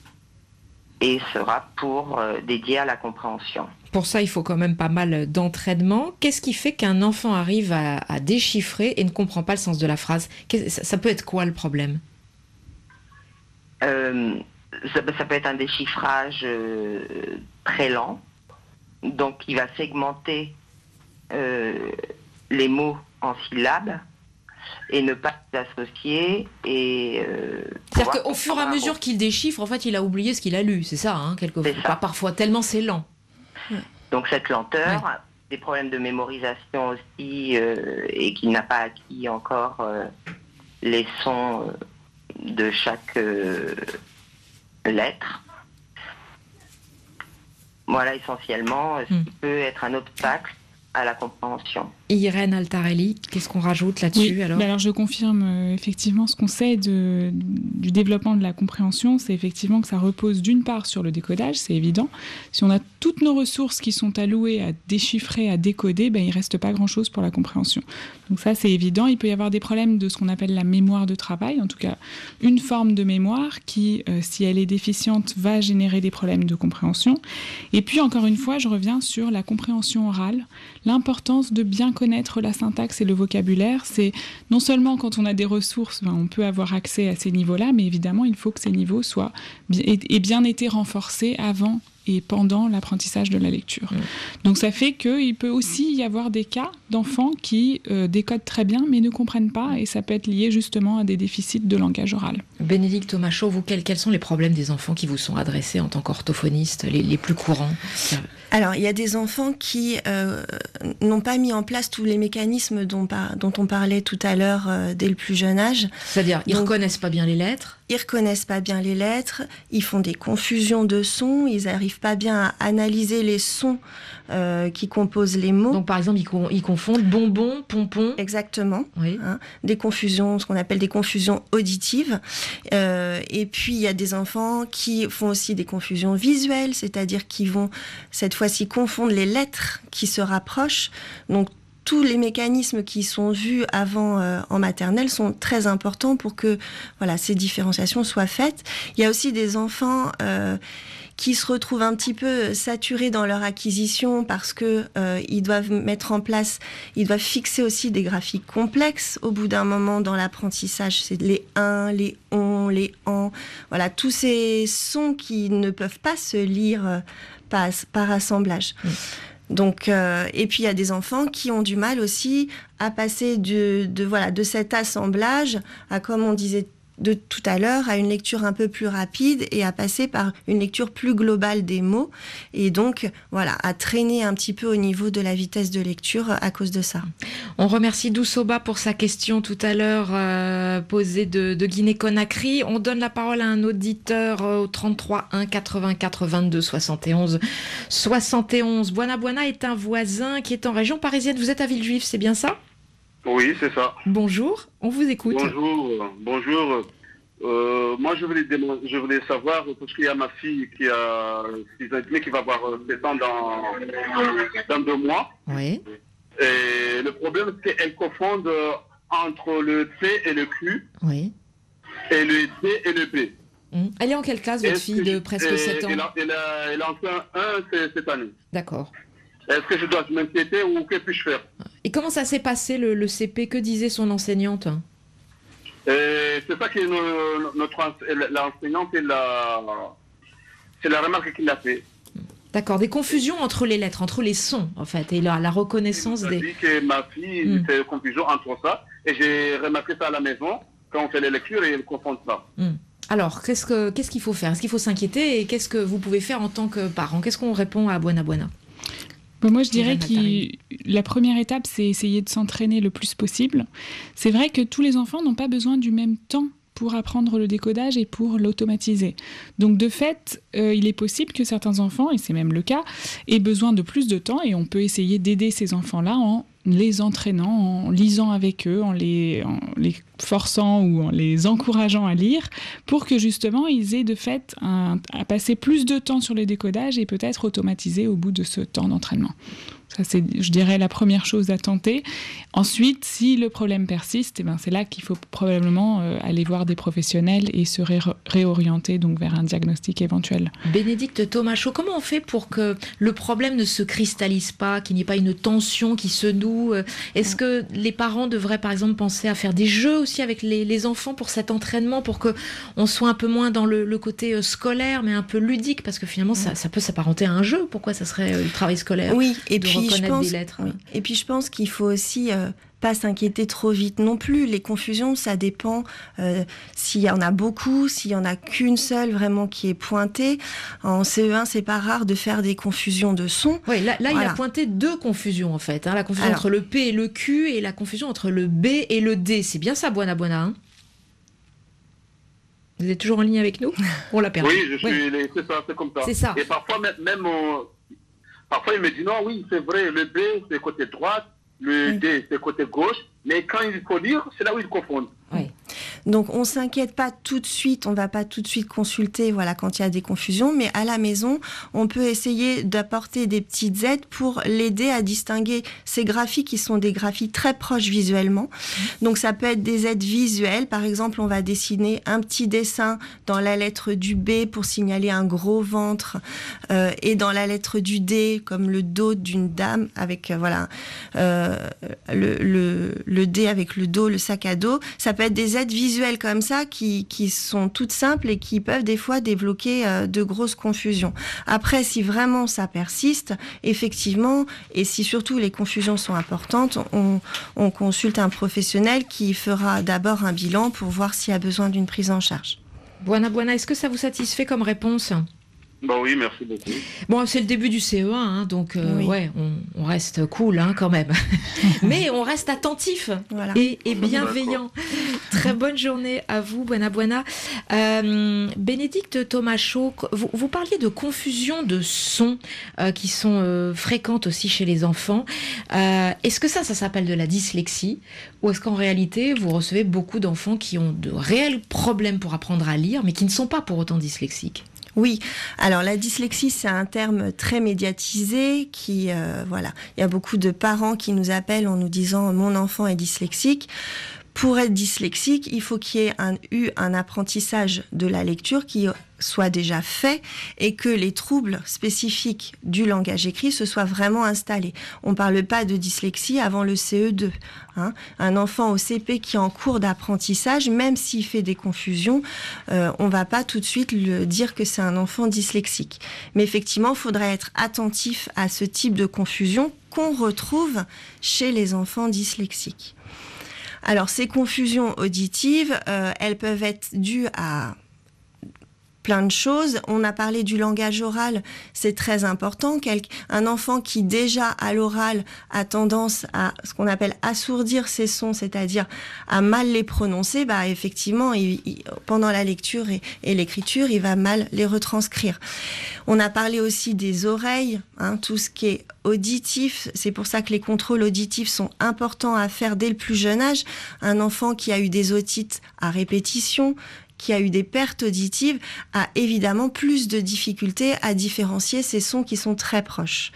Speaker 5: et sera pour dédier à la compréhension
Speaker 1: pour ça, il faut quand même pas mal d'entraînement. Qu'est-ce qui fait qu'un enfant arrive à, déchiffrer et ne comprend pas le sens de la phrase? Ça, peut être quoi le problème?
Speaker 5: Euh, ça, peut être un déchiffrage euh, très lent. Donc, il va segmenter euh, les mots en syllabes et ne pas les associer et
Speaker 1: c'est-à-dire qu'au fur et à mesure qu'il déchiffre en fait il a oublié ce qu'il a lu. C'est ça hein, quelquefois parfois tellement c'est lent
Speaker 5: donc cette lenteur, des problèmes de mémorisation aussi, euh, et qu'il n'a pas acquis encore euh, les sons euh, de chaque lettre. Voilà essentiellement ce hmm. qui peut être un obstacle à la compréhension.
Speaker 1: Irène Altarelli, qu'est-ce qu'on rajoute là-dessus alors
Speaker 6: alors je confirme euh, effectivement ce qu'on sait de, du développement de la compréhension, c'est effectivement que ça repose d'une part sur le décodage, c'est évident. Si on a toutes nos ressources qui sont allouées à déchiffrer, à décoder, ben, il reste pas grand-chose pour la compréhension. Donc ça c'est évident. Il peut y avoir des problèmes de ce qu'on appelle la mémoire de travail, en tout cas une forme de mémoire qui, euh, si elle est déficiente, va générer des problèmes de compréhension. Et puis encore une fois, je reviens sur la compréhension orale, l'importance de bien connaître la syntaxe et le vocabulaire, c'est non seulement quand on a des ressources, ben, on peut avoir accès à ces niveaux-là, mais évidemment, il faut que ces niveaux soient aient bien été renforcés avant et pendant l'apprentissage de la lecture. Donc ça fait qu'il peut aussi y avoir des cas d'enfants qui euh, décodent très bien mais ne comprennent pas et ça peut être lié justement à des déficits de langage oral.
Speaker 1: Bénédicte Thomas vous, quels, quels, sont les problèmes des enfants qui vous sont adressés en tant qu'orthophoniste, les, les, plus courants?
Speaker 7: Alors, il y a des enfants qui euh, n'ont pas mis en place tous les mécanismes dont, dont on parlait tout à l'heure euh, dès le plus jeune âge.
Speaker 1: C'est-à-dire, ils ne reconnaissent pas bien les lettres
Speaker 7: Ils reconnaissent pas bien les lettres, ils font des confusions de sons, ils n'arrivent pas bien à analyser les sons euh, qui composent les mots.
Speaker 1: Donc, par exemple, ils, confondent bonbon, pompon.
Speaker 7: Exactement. Oui. Hein, des confusions, ce qu'on appelle des confusions auditives. et puis, il y a des enfants qui font aussi des confusions visuelles, c'est-à-dire qui vont cette fois s'ils confondent les lettres qui se rapprochent. Donc tous les mécanismes qui sont vus avant euh, en maternelle sont très importants pour que voilà ces différenciations soient faites. Il y a aussi des enfants euh, qui se retrouvent un petit peu saturés dans leur acquisition parce que euh, ils doivent mettre en place, ils doivent fixer aussi des graphiques complexes au bout d'un moment dans l'apprentissage. C'est les 1, les on, les en, voilà tous ces sons qui ne peuvent pas se lire par assemblage. Donc, euh, et puis il y a des enfants qui ont du mal aussi à passer de, de, voilà, de cet assemblage à, comme on disait de tout à l'heure à une lecture un peu plus rapide et à passer par une lecture plus globale des mots et donc voilà à traîner un petit peu au niveau de la vitesse de lecture à cause de ça.
Speaker 1: On remercie Doussoba pour sa question tout à l'heure euh, posée de, Guinée-Conakry. On donne la parole à un auditeur euh, au 33 1 84 22 71 71. Buana Buana est un voisin qui est en région parisienne. Vous êtes à Villejuif, c'est bien ça?
Speaker 8: Oui, c'est ça.
Speaker 1: Bonjour, on vous écoute.
Speaker 8: Bonjour, bonjour. Euh, moi, je voulais, je voulais savoir, parce qu'il y a ma fille qui a 6 ans qui va avoir 7 ans dans, dans deux mois.
Speaker 1: Oui.
Speaker 8: Et le problème, c'est qu'elle confond entre le T et le Q.
Speaker 1: Oui.
Speaker 8: Et le D et le B.
Speaker 1: Hum. Elle est en quelle classe, votre fille de presque 7 ans
Speaker 8: Elle, a, elle, a, elle a en fait un cette année.
Speaker 1: D'accord.
Speaker 8: Est-ce que je dois m'inquiéter ou que puis-je faire
Speaker 1: Et comment ça s'est passé le, CP Que disait son enseignante
Speaker 8: C'est ça que notre l'enseignante c'est la remarque qu'il a fait.
Speaker 1: D'accord, des confusions entre les lettres, entre les sons en fait, et la, la reconnaissance des.
Speaker 8: dit que ma fille hmm. fait confusion entre ça, et j'ai remarqué ça à la maison quand on fait les lectures et elle confond ça.
Speaker 1: Hmm. Alors, qu'est-ce qu'il ce qu'il faut faire? Est-ce qu'il faut s'inquiéter et qu'est-ce que vous pouvez faire en tant que parent? Qu'est-ce qu'on répond à Buena Buena
Speaker 6: moi, je dirais que la première étape, c'est essayer de s'entraîner le plus possible. C'est vrai que tous les enfants n'ont pas besoin du même temps pour apprendre le décodage et pour l'automatiser. Donc de fait, euh, il est possible que certains enfants, et c'est même le cas, aient besoin de plus de temps et on peut essayer d'aider ces enfants-là en les entraînant, en lisant avec eux, en les, forçant ou en les encourageant à lire, pour que justement ils aient de fait à passer plus de temps sur les décodages et peut-être automatiser au bout de ce temps d'entraînement. Ça, c'est, je dirais, la première chose à tenter. Ensuite, si le problème persiste, eh ben, c'est là qu'il faut probablement euh, aller voir des professionnels et se réorienter donc vers un diagnostic éventuel.
Speaker 1: Bénédicte Thomacho, comment on fait pour que le problème ne se cristallise pas, qu'il n'y ait pas une tension qui se noue euh, Est-ce que les parents devraient, par exemple, penser à faire des jeux aussi avec les, enfants pour cet entraînement, pour que on soit un peu moins dans le, côté euh, scolaire, mais un peu ludique, parce que finalement, ça, ça peut s'apparenter à un jeu. Pourquoi ça serait le travail scolaire
Speaker 7: Oui, et puis et puis je pense qu'il faut aussi euh, pas s'inquiéter trop vite non plus. Les confusions, ça dépend euh, s'il y en a beaucoup, s'il y en a qu'une seule vraiment qui est pointée. En CE1, c'est pas rare de faire des confusions de sons.
Speaker 1: Oui, là, il a pointé deux confusions en fait. Hein. la confusion entre le P et le Q et la confusion entre le B et le D. C'est bien ça, Buona Buona. Hein? Vous êtes toujours en ligne avec nous? On l'a perdu.
Speaker 8: Oui, je suis. C'est ça, c'est comme ça.
Speaker 1: C'est ça.
Speaker 8: Et parfois, même, Parfois, il me dit non, oui, c'est vrai, le B, c'est côté droite, le D, c'est côté gauche, mais quand il faut lire, c'est là où ils confondent.
Speaker 1: Oui.
Speaker 7: Donc on s'inquiète pas tout de suite, on va pas tout de suite consulter voilà quand il y a des confusions, mais à la maison, on peut essayer d'apporter des petites aides pour l'aider à distinguer ces graphiques qui sont des graphiques très proches visuellement. Donc ça peut être des aides visuelles, par exemple, on va dessiner un petit dessin dans la lettre du B pour signaler un gros ventre euh, et dans la lettre du D comme le dos d'une dame avec euh, voilà euh, le, le, le D avec le dos, le sac à dos. Ça peut être des aides visuelles comme ça qui, qui, sont toutes simples et qui peuvent des fois débloquer euh, de grosses confusions. Après, si vraiment ça persiste, effectivement, et si surtout les confusions sont importantes, on, on consulte un professionnel qui fera d'abord un bilan pour voir s'il y a besoin d'une prise en charge.
Speaker 1: Buona Buona, est-ce que ça vous satisfait comme réponse?
Speaker 8: Bah oui, merci beaucoup.
Speaker 1: Bon, c'est le début du CE1, hein, donc euh, ouais, on, reste cool hein, quand même. Mais on reste attentif et, bienveillant. Très bonne journée à vous, Buena Buena. Euh, Bénédicte Thomacho, vous, vous, parliez de confusion de sons euh, qui sont euh, fréquentes aussi chez les enfants. est-ce que ça, ça s'appelle de la dyslexie ou est-ce qu'en réalité, vous recevez beaucoup d'enfants qui ont de réels problèmes pour apprendre à lire, mais qui ne sont pas pour autant dyslexiques?
Speaker 7: Oui, alors la dyslexie, c'est un terme très médiatisé qui, euh, voilà, il y a beaucoup de parents qui nous appellent en nous disant mon enfant est dyslexique pour être dyslexique, il faut qu'il y ait eu un apprentissage de la lecture qui soit déjà fait et que les troubles spécifiques du langage écrit se soient vraiment installés. On ne parle pas de dyslexie avant le CE2. Hein. Un enfant au CP qui est en cours d'apprentissage, même s'il fait des confusions, euh, on ne va pas tout de suite le dire que c'est un enfant dyslexique. Mais effectivement, il faudrait être attentif à ce type de confusion qu'on retrouve chez les enfants dyslexiques. Alors ces confusions auditives, euh, elles peuvent être dues à plein de choses. On a parlé du langage oral, c'est très important. Un enfant qui déjà à l'oral a tendance à ce qu'on appelle assourdir ses sons, c'est-à-dire à mal les prononcer, bah effectivement, pendant la lecture et, l'écriture, il va mal les retranscrire. On a parlé aussi des oreilles, hein, tout ce qui est auditif. C'est pour ça que les contrôles auditifs sont importants à faire dès le plus jeune âge. Un enfant qui a eu des otites à répétition, qui a eu des pertes auditives a évidemment plus de difficultés à différencier ces sons qui sont très proches.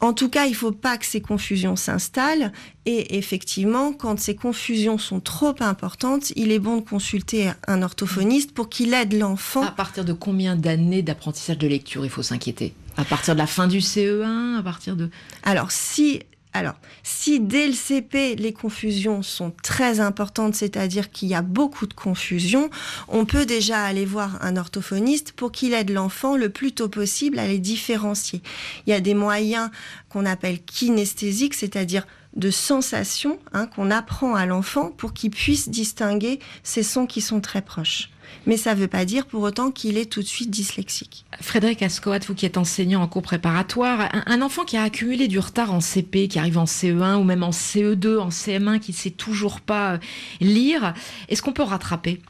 Speaker 7: En tout cas, il ne faut pas que ces confusions s'installent. Et effectivement, quand ces confusions sont trop importantes, il est bon de consulter un orthophoniste pour qu'il aide l'enfant.
Speaker 1: À partir de combien d'années d'apprentissage de lecture il faut s'inquiéter? À partir de la fin du CE1 À partir de
Speaker 7: Alors, si alors, si dès le CP, les confusions sont très importantes, c'est-à-dire qu'il y a beaucoup de confusion, on peut déjà aller voir un orthophoniste pour qu'il aide l'enfant le plus tôt possible à les différencier. Il y a des moyens qu'on appelle kinesthésiques, c'est-à-dire de sensations hein, qu'on apprend à l'enfant pour qu'il puisse distinguer ces sons qui sont très proches mais ça ne veut pas dire pour autant qu'il est tout de suite dyslexique.
Speaker 1: Frédéric Ascoat, vous qui êtes enseignant en cours préparatoire, un, enfant qui a accumulé du retard en CP, qui arrive en CE1 ou même en CE2, en CM1, qui ne sait toujours pas euh, lire, est-ce qu'on peut rattraper?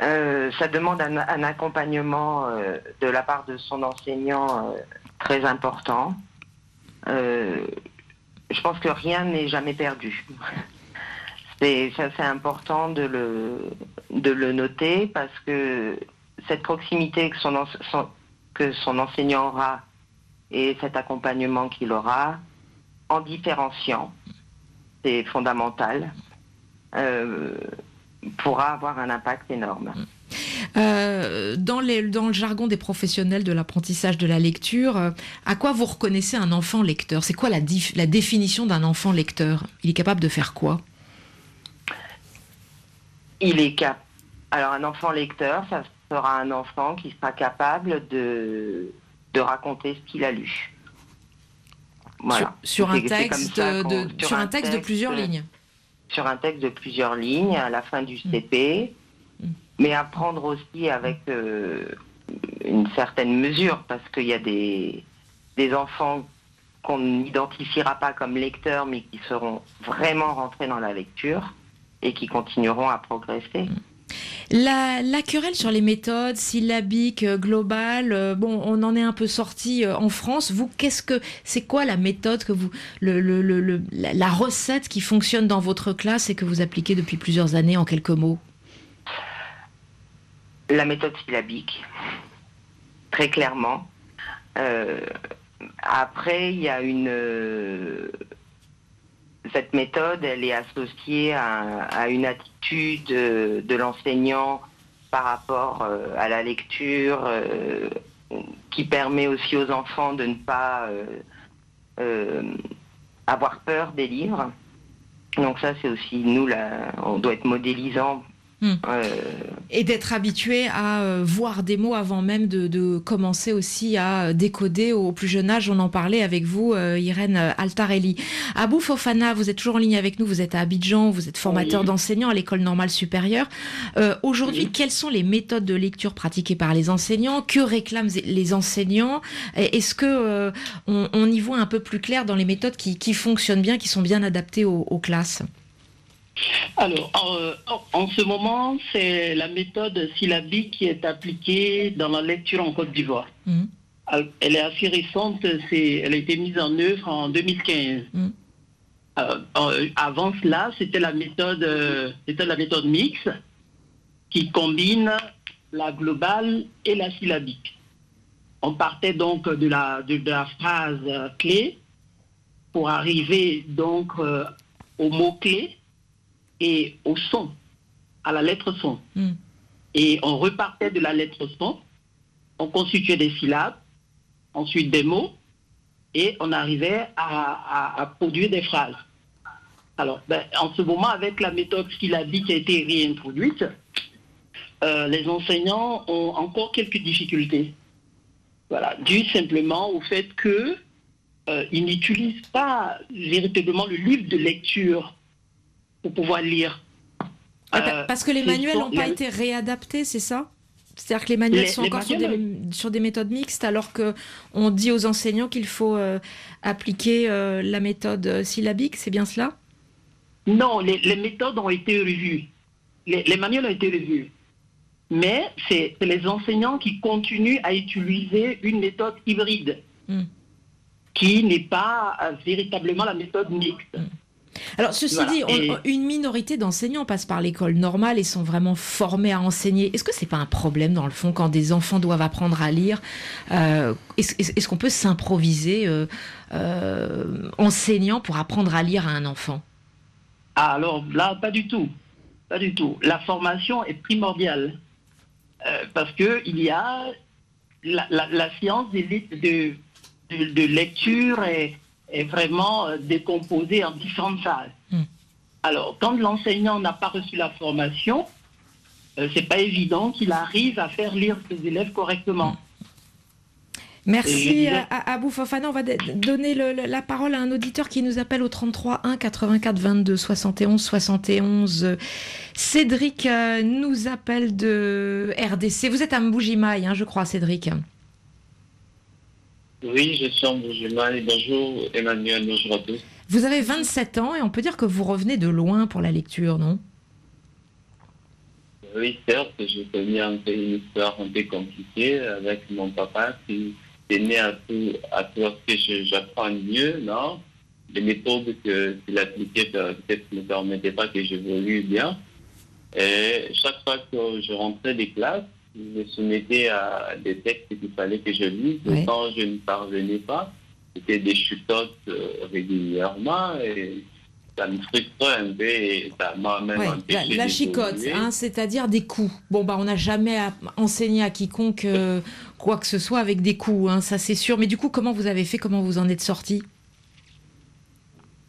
Speaker 5: Euh, ça demande un, accompagnement euh, de la part de son enseignant très important. je pense que rien n'est jamais perdu. C'est important de le, noter parce que cette proximité que son, enseignant aura et cet accompagnement qu'il aura, en différenciant, c'est fondamental, euh, pourra avoir un impact énorme.
Speaker 1: Euh, dans, le jargon des professionnels de l'apprentissage de la lecture, euh, à quoi vous reconnaissez un enfant lecteur? C'est quoi la, la définition d'un enfant lecteur? Il est capable de faire quoi?
Speaker 5: Il est cap. Alors un enfant lecteur, ça sera un enfant qui sera capable de, de raconter ce qu'il a lu.
Speaker 1: Voilà. Sur, un texte, de, sur, un texte, de plusieurs lignes.
Speaker 5: Sur un texte de plusieurs lignes à la fin du mm. CP, mm. mais apprendre aussi avec euh, une certaine mesure, parce qu'il y a des, des enfants qu'on n'identifiera pas comme lecteurs, mais qui seront vraiment rentrés dans la lecture et qui continueront à progresser.
Speaker 1: La, querelle sur les méthodes syllabiques, euh, globales, euh, bon, on en est un peu sorti euh, en France. Vous, qu'est-ce que c'est quoi la méthode que vous, le, la recette qui fonctionne dans votre classe et que vous appliquez depuis plusieurs années en quelques mots?
Speaker 5: La méthode syllabique, très clairement. après, il y a une cette méthode, elle est associée à, une attitude de, l'enseignant par rapport euh, à la lecture, euh, qui permet aussi aux enfants de ne pas euh, avoir peur des livres. Donc ça, c'est aussi nous, on doit être modélisant
Speaker 1: Hmm. Et d'être habitué à euh, voir des mots avant même de, commencer aussi à décoder au plus jeune âge. On en parlait avec vous, euh, Irène Altarelli. Abou Fofana, vous êtes toujours en ligne avec nous. Vous êtes à Abidjan, vous êtes formateur d'enseignants à l'école normale supérieure. Euh, aujourd'hui, quelles sont les méthodes de lecture pratiquées par les enseignants? Que réclament les enseignants? Est-ce que on, y voit un peu plus clair dans les méthodes qui, fonctionnent bien, qui sont bien adaptées aux classes?
Speaker 3: Alors, en, ce moment, c'est la méthode syllabique qui est appliquée dans la lecture en Côte d'Ivoire. Mhm. Elle est assez récente, elle a été mise en œuvre en 2015. Mhm. Euh, euh, avant cela, c'était la méthode, euh, c'était la méthode mixte qui combine la globale et la syllabique. On partait donc de la, de, la phrase clé pour arriver donc euh, au mot clé et au son, à la lettre son. Hmm. Et on repartait de la lettre son, on constituait des syllabes, ensuite des mots, et on arrivait à, produire des phrases. Alors, ben, en ce moment, avec la méthode syllabique qui a été réintroduite, euh, les enseignants ont encore quelques difficultés. Voilà, dû simplement au fait qu'ils euh, n'utilisent pas véritablement le livre de lecture pour pouvoir lire.
Speaker 1: Euh, parce que les manuels n'ont pas été réadaptés, c'est ça? C'est-à-dire que les manuels sont encore sur, des, méthodes mixtes, alors qu'on dit aux enseignants qu'il faut euh, appliquer euh, la méthode syllabique, c'est bien cela?
Speaker 3: Non, les, méthodes ont été revues. Les, manuels ont été revus. Mais c'est les enseignants qui continuent à utiliser une méthode hybride, hmm. qui n'est pas euh, véritablement la méthode mixte. Hmm.
Speaker 1: Alors, ceci dit, une minorité d'enseignants passent par l'école normale et sont vraiment formés à enseigner. Est-ce que c'est pas un problème, dans le fond, quand des enfants doivent apprendre à lire euh, Est-ce qu'on peut s'improviser euh, euh, enseignant pour apprendre à lire à un enfant?
Speaker 3: Ah, Alors là, pas du tout. Pas du tout. La formation est primordiale. parce qu'il y a la, science de, de, de lecture et est vraiment euh, décomposé en différentes phases. Hmm. Alors, quand l'enseignant n'a pas reçu la formation, ce euh, c'est pas évident qu'il arrive à faire lire ses élèves correctement.
Speaker 1: Merci à, à Abou Fofana. On va donner la parole à un auditeur qui nous appelle au 33 1 84 22 71 71. Cédric euh, nous appelle de RDC. Vous êtes à Mboujimaï, hein, je crois, Cédric.
Speaker 10: Oui, je suis en Bonjour Emmanuel, bonjour à tous.
Speaker 1: Vous avez 27 ans et on peut dire que vous revenez de loin pour la lecture, non?
Speaker 10: Oui, certes, je connais un peu une histoire un peu compliquée avec mon papa qui est né à tout, à tout ce que j'apprends mieux, non? Les méthodes qu'il appliquait peut-être ne permettaient pas que j'évolue bien. Et chaque fois que je rentrais des classes, me soumettais à des textes qu'il fallait que je lise. Quand je ne parvenais pas, c'était des chutotes euh, régulièrement et ça me frustrait un peu et ça m'a même
Speaker 1: empêché La, la chicote, hein, c'est-à-dire des coups. Bon, bah, on n'a jamais enseigné à quiconque euh, quoi que ce soit avec des coups, hein, ça c'est sûr. Mais du coup, comment vous avez fait? Comment vous en êtes sorti?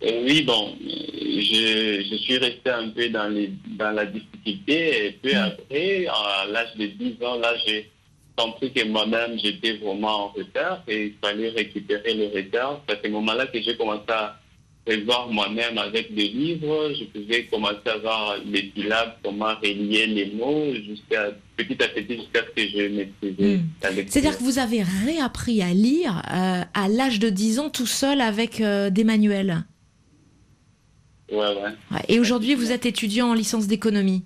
Speaker 10: Euh, oui, bon, je, je, suis resté un peu dans, les, dans la difficulté et puis mm. après, à l'âge de 10 ans, là, j'ai compris que moi-même, j'étais vraiment en retard et il fallait récupérer le retard. C'est à ce moment-là que j'ai commencé à prévoir moi-même avec des livres. Je pouvais commencer à voir les syllabes, comment relier les mots, jusqu'à petit à petit, jusqu'à ce que je maîtrisais
Speaker 1: mm. C'est-à-dire que vous avez réappris à lire euh, à l'âge de 10 ans tout seul avec euh, des manuels? Et aujourd'hui, vous êtes étudiant en licence d'économie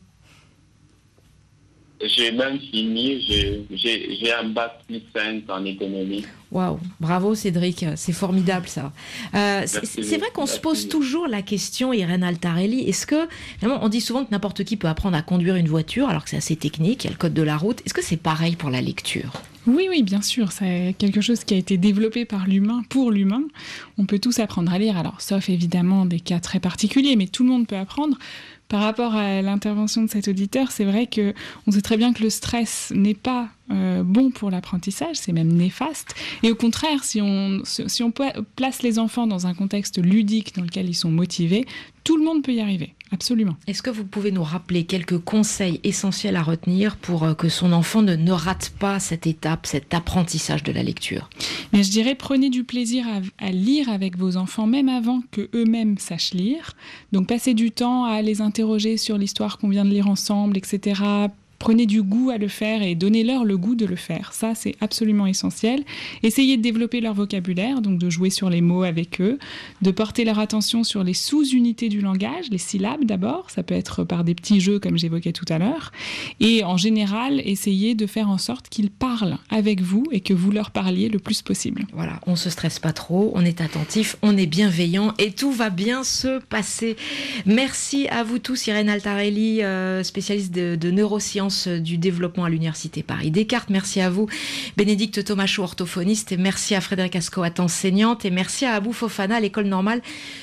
Speaker 10: j'ai même fini, j'ai un bac plus 5 en économie.
Speaker 1: Waouh, bravo Cédric, c'est formidable ça. Euh, c'est vrai qu'on se pose toujours la question, Irène Altarelli, est-ce que, on dit souvent que n'importe qui peut apprendre à conduire une voiture alors que c'est assez technique, il y a le code de la route, est-ce que c'est pareil pour la lecture?
Speaker 6: Oui, oui, bien sûr, c'est quelque chose qui a été développé par l'humain pour l'humain. On peut tous apprendre à lire, alors sauf évidemment des cas très particuliers, mais tout le monde peut apprendre. Par rapport à l'intervention de cet auditeur, c'est vrai que on sait très bien que le stress n'est pas euh, bon pour l'apprentissage, c'est même néfaste. Et au contraire, si on, si on place les enfants dans un contexte ludique dans lequel ils sont motivés, tout le monde peut y arriver. Absolument.
Speaker 1: Est-ce que vous pouvez nous rappeler quelques conseils essentiels à retenir pour euh, que son enfant ne, ne rate pas cette étape, cet apprentissage de la lecture?
Speaker 6: Mais je dirais prenez du plaisir à, lire avec vos enfants même avant que eux-mêmes sachent lire. Donc passez du temps à les interroger sur l'histoire qu'on vient de lire ensemble, etc prenez du goût à le faire et donnez-leur le goût de le faire. Ça, c'est absolument essentiel. Essayez de développer leur vocabulaire, donc de jouer sur les mots avec eux, de porter leur attention sur les sous-unités du langage, les syllabes d'abord, ça peut être par des petits jeux comme j'évoquais tout à l'heure, et en général, essayez de faire en sorte qu'ils parlent avec vous et que vous leur parliez le plus possible.
Speaker 1: Voilà, on se stresse pas trop, on est attentif, on est bienveillant et tout va bien se passer. Merci à vous tous, Irène Altarelli, euh, spécialiste de neurosciences du développement à l'Université Paris Descartes. Merci à vous, Bénédicte Thomas, orthophoniste, et merci à Frédéric Ascoat, enseignante, et merci à Abou Fofana, l'école normale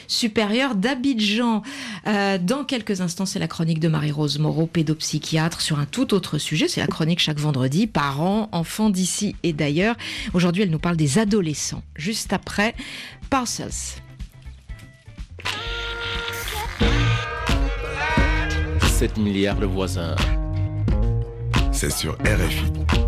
Speaker 1: supérieure d'Abidjan. Euh, dans quelques instants, c'est la chronique de Marie-Rose Moreau, pédopsychiatre, sur un tout autre sujet. C'est la chronique chaque vendredi, parents, enfants d'ici et d'ailleurs. Aujourd'hui, elle nous parle des adolescents. Juste après, Parcels.
Speaker 11: 7 milliards de voisins.
Speaker 12: C'est sur RFI.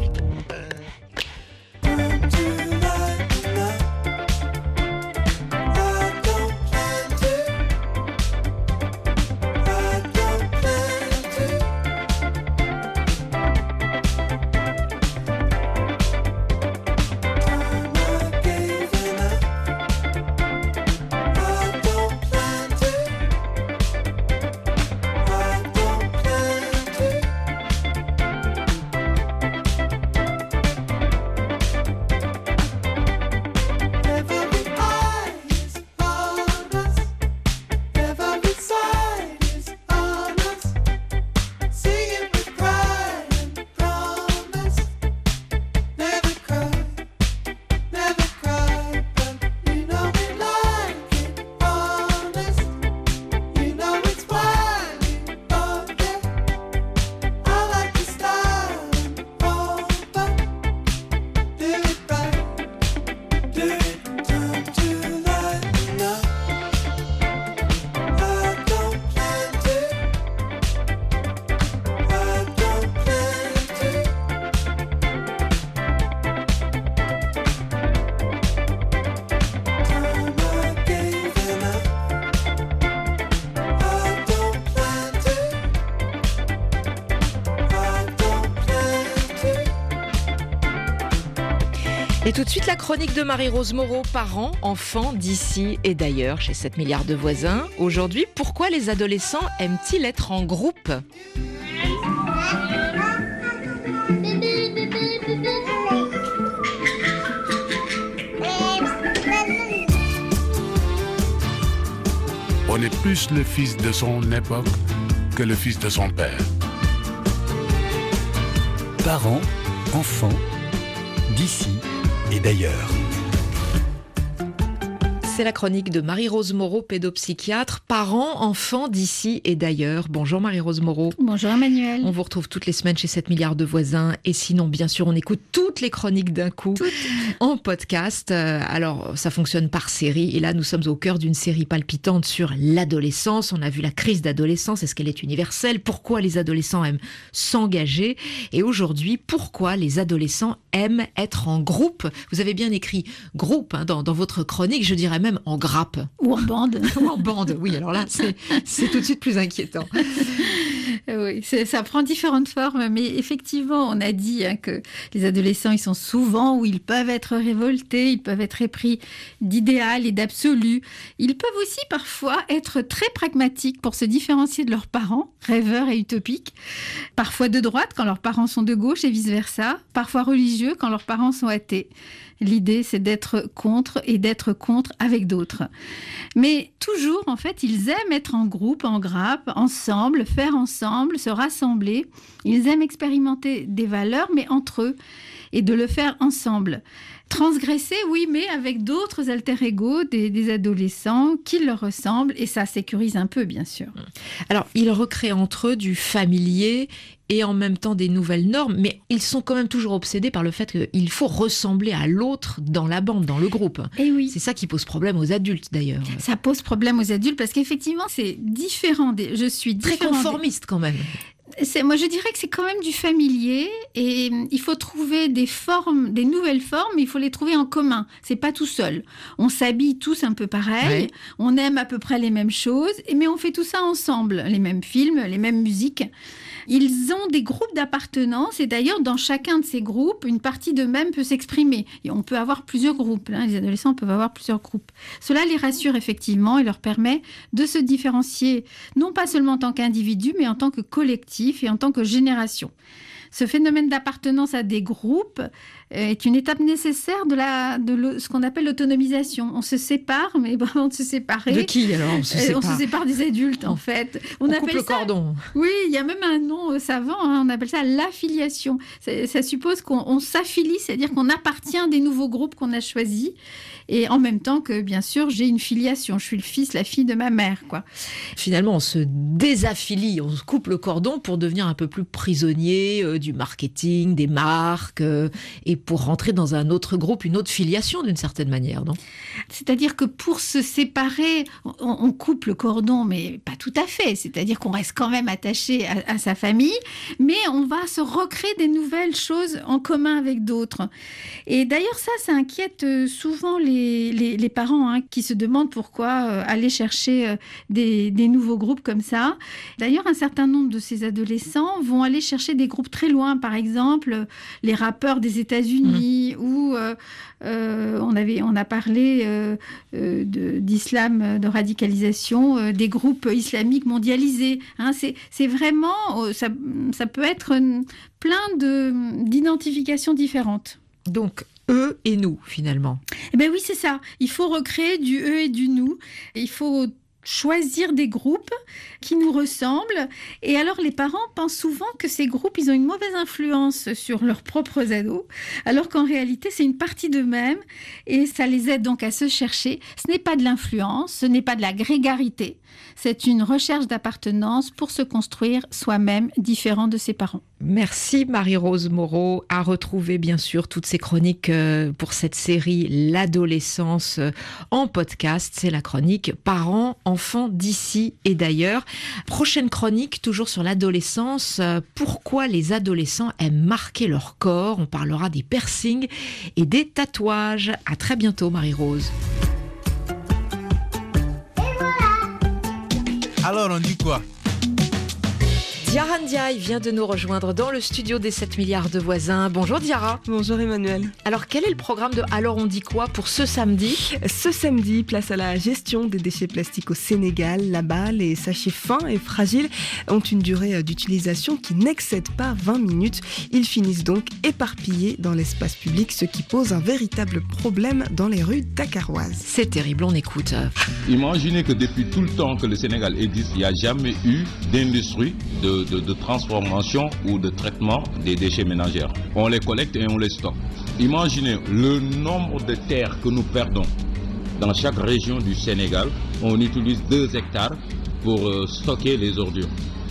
Speaker 1: Suite, la chronique de Marie-Rose Moreau, parents, enfants d'ici et d'ailleurs, chez 7 milliards de voisins. Aujourd'hui, pourquoi les adolescents aiment-ils être en groupe?
Speaker 13: On est plus le fils de son époque que le fils de son père.
Speaker 14: Parents, enfants, d'ici d'ailleurs.
Speaker 1: C'est la chronique de Marie-Rose Moreau, pédopsychiatre, parents, enfants d'ici et d'ailleurs. Bonjour Marie-Rose Moreau.
Speaker 15: Bonjour Emmanuel.
Speaker 1: On vous retrouve toutes les semaines chez 7 milliards de voisins. Et sinon, bien sûr, on écoute toutes les chroniques d'un coup en podcast. Euh, alors, ça fonctionne par série. Et là, nous sommes au cœur d'une série palpitante sur l'adolescence. On a vu la crise d'adolescence. Est-ce qu'elle est universelle? Pourquoi les adolescents aiment s'engager? Et aujourd'hui, pourquoi les adolescents aiment être en groupe? Vous avez bien écrit groupe hein, dans, dans votre chronique. Je dirais même même en grappe.
Speaker 15: Ou en bande.
Speaker 1: Ou en bande, oui. Alors là, c'est tout de suite plus inquiétant.
Speaker 15: Oui, ça prend différentes formes, mais effectivement, on a dit hein, que les adolescents, ils sont souvent où ils peuvent être révoltés, ils peuvent être épris d'idéal et d'absolu. Ils peuvent aussi parfois être très pragmatiques pour se différencier de leurs parents, rêveurs et utopiques. Parfois de droite quand leurs parents sont de gauche et vice-versa. Parfois religieux quand leurs parents sont athées. L'idée, c'est d'être contre et d'être contre avec d'autres. Mais toujours, en fait, ils aiment être en groupe, en grappe, ensemble, faire ensemble, se rassembler. Ils aiment expérimenter des valeurs, mais entre eux, et de le faire ensemble. Transgresser, oui, mais avec d'autres alter-ego, des, adolescents qui leur ressemblent, et ça sécurise un peu, bien sûr.
Speaker 1: Alors, ils recréent entre eux du familier et en même temps des nouvelles normes, mais ils sont quand même toujours obsédés par le fait qu'il faut ressembler à l'autre dans la bande, dans le groupe.
Speaker 15: Et oui.
Speaker 1: C'est ça qui pose problème aux adultes d'ailleurs.
Speaker 15: Ça pose problème aux adultes parce qu'effectivement c'est différent. Des... Je suis
Speaker 1: très conformiste quand même
Speaker 15: moi, je dirais que c'est quand même du familier et hum, il faut trouver des formes, des nouvelles formes, mais il faut les trouver en commun. C'est pas tout seul. On s'habille tous un peu pareil, on aime à peu près les mêmes choses, mais on fait tout ça ensemble, les mêmes films, les mêmes musiques. Ils ont des groupes d'appartenance et d'ailleurs dans chacun de ces groupes, une partie d'eux-mêmes peut s'exprimer. Et on peut avoir plusieurs groupes. Hein. Les adolescents peuvent avoir plusieurs groupes. Cela les rassure effectivement et leur permet de se différencier, non pas seulement en tant qu'individu, mais en tant que collectif et en tant que génération. Ce phénomène d'appartenance à des groupes est une étape nécessaire de, la, de ce qu'on appelle l'autonomisation. On se sépare, mais avant de se séparer.
Speaker 1: De qui alors on se sépare
Speaker 15: On se sépare des adultes, en fait.
Speaker 1: On, appelle coupe le cordon.
Speaker 15: Oui, il y a même un nom savant, hein, on appelle ça l'affiliation. Ça, ça suppose qu'on s'affilie, c'est-à-dire qu'on appartient à des nouveaux groupes qu'on a choisis et en même temps que bien sûr j'ai une filiation, je suis le fils, la fille de ma mère quoi.
Speaker 1: Finalement, on se désaffilie, on se coupe le cordon pour devenir un peu plus prisonnier euh, du marketing, des marques euh, et pour rentrer dans un autre groupe, une autre filiation d'une certaine manière, non?
Speaker 15: C'est-à-dire que pour se séparer, on, coupe le cordon mais pas tout à fait, c'est-à-dire qu'on reste quand même attaché à, sa famille, mais on va se recréer des nouvelles choses en commun avec d'autres. Et d'ailleurs ça ça inquiète euh, souvent les les, parents hein, qui se demandent pourquoi euh, aller chercher euh, des, nouveaux groupes comme ça. D'ailleurs, un certain nombre de ces adolescents vont aller chercher des groupes très loin, par exemple les rappeurs des États-Unis mmh. ou euh, on, avait, on a parlé d'islam, de, radicalisation, des groupes islamiques mondialisés. Hein. C'est vraiment, ça, ça peut être plein d'identifications différentes.
Speaker 1: Donc, eux et nous, finalement.
Speaker 15: Eh ben oui, c'est ça. Il faut recréer du eux et du nous. Il faut choisir des groupes qui nous ressemblent. Et alors les parents pensent souvent que ces groupes, ils ont une mauvaise influence sur leurs propres ados, alors qu'en réalité, c'est une partie d'eux-mêmes et ça les aide donc à se chercher. Ce n'est pas de l'influence, ce n'est pas de la grégarité, c'est une recherche d'appartenance pour se construire soi-même différent de ses parents.
Speaker 1: Merci Marie-Rose Moreau. À retrouver bien sûr toutes ces chroniques euh, pour cette série L'adolescence euh, en podcast. C'est la chronique Parents, enfants d'ici et d'ailleurs. Prochaine chronique toujours sur l'adolescence. Euh, pourquoi les adolescents aiment marquer leur corps? On parlera des piercings et des tatouages. À très bientôt Marie-Rose.
Speaker 16: Alors on dit quoi?
Speaker 1: Diara Ndiaye vient de nous rejoindre dans le studio des 7 milliards de voisins. Bonjour Diara.
Speaker 17: Bonjour Emmanuel.
Speaker 1: Alors quel est le programme de Alors on dit quoi pour ce samedi?
Speaker 17: Ce samedi, place à la gestion des déchets plastiques au Sénégal. Là-bas, les sachets fins et fragiles ont une durée d'utilisation qui n'excède pas 20 minutes. Ils finissent donc éparpillés dans l'espace public, ce qui pose un véritable problème dans les rues dakaroises.
Speaker 1: C'est terrible, on écoute.
Speaker 18: Imaginez que depuis tout le temps que le Sénégal existe, il n'y a jamais eu d'industrie de de, transformation ou de traitement des déchets ménagères. On les collecte et on les stocke. Imaginez le nombre de terres que nous perdons. Dans chaque région du Sénégal, on utilise 2 hectares pour euh, stocker les ordures.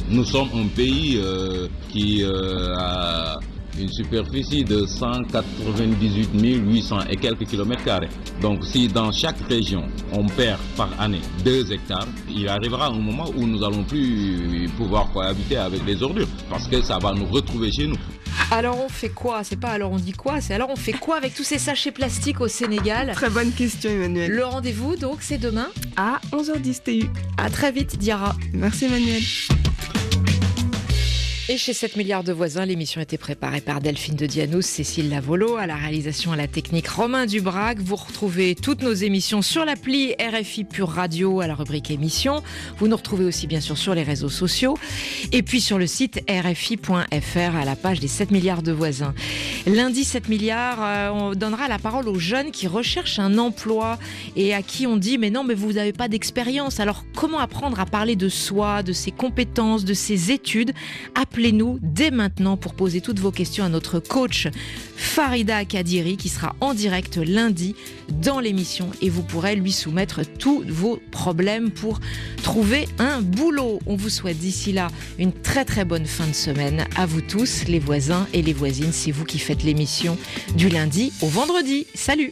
Speaker 18: Nous sommes un pays euh, qui euh, a une superficie de 198 800 et quelques kilomètres carrés. Donc si dans chaque région on perd par année 2 hectares, il arrivera un moment où nous allons plus pouvoir cohabiter avec les ordures parce que ça va nous retrouver chez nous.
Speaker 1: Alors on fait quoi? C'est pas alors on dit quoi, c'est alors on fait quoi avec tous ces sachets plastiques au Sénégal?
Speaker 17: Très bonne question Emmanuel.
Speaker 1: Le rendez-vous donc c'est demain
Speaker 17: à 11h10 TU.
Speaker 1: À très vite Diara.
Speaker 17: Merci Emmanuel.
Speaker 1: Et chez 7 milliards de voisins, l'émission était préparée par Delphine de Dianous, Cécile Lavolo, à la réalisation à la technique Romain Dubrac. Vous retrouvez toutes nos émissions sur l'appli RFI Pure Radio à la rubrique émissions. Vous nous retrouvez aussi bien sûr sur les réseaux sociaux et puis sur le site rfi.fr à la page des 7 milliards de voisins. Lundi 7 milliards, euh, on donnera la parole aux jeunes qui recherchent un emploi et à qui on dit mais non mais vous n'avez pas d'expérience. Alors comment apprendre à parler de soi, de ses compétences, de ses études Appelez-nous dès maintenant pour poser toutes vos questions à notre coach Farida Kadiri qui sera en direct lundi dans l'émission et vous pourrez lui soumettre tous vos problèmes pour trouver un boulot. On vous souhaite d'ici là une très très bonne fin de semaine à vous tous, les voisins et les voisines. C'est vous qui faites l'émission du lundi au vendredi. Salut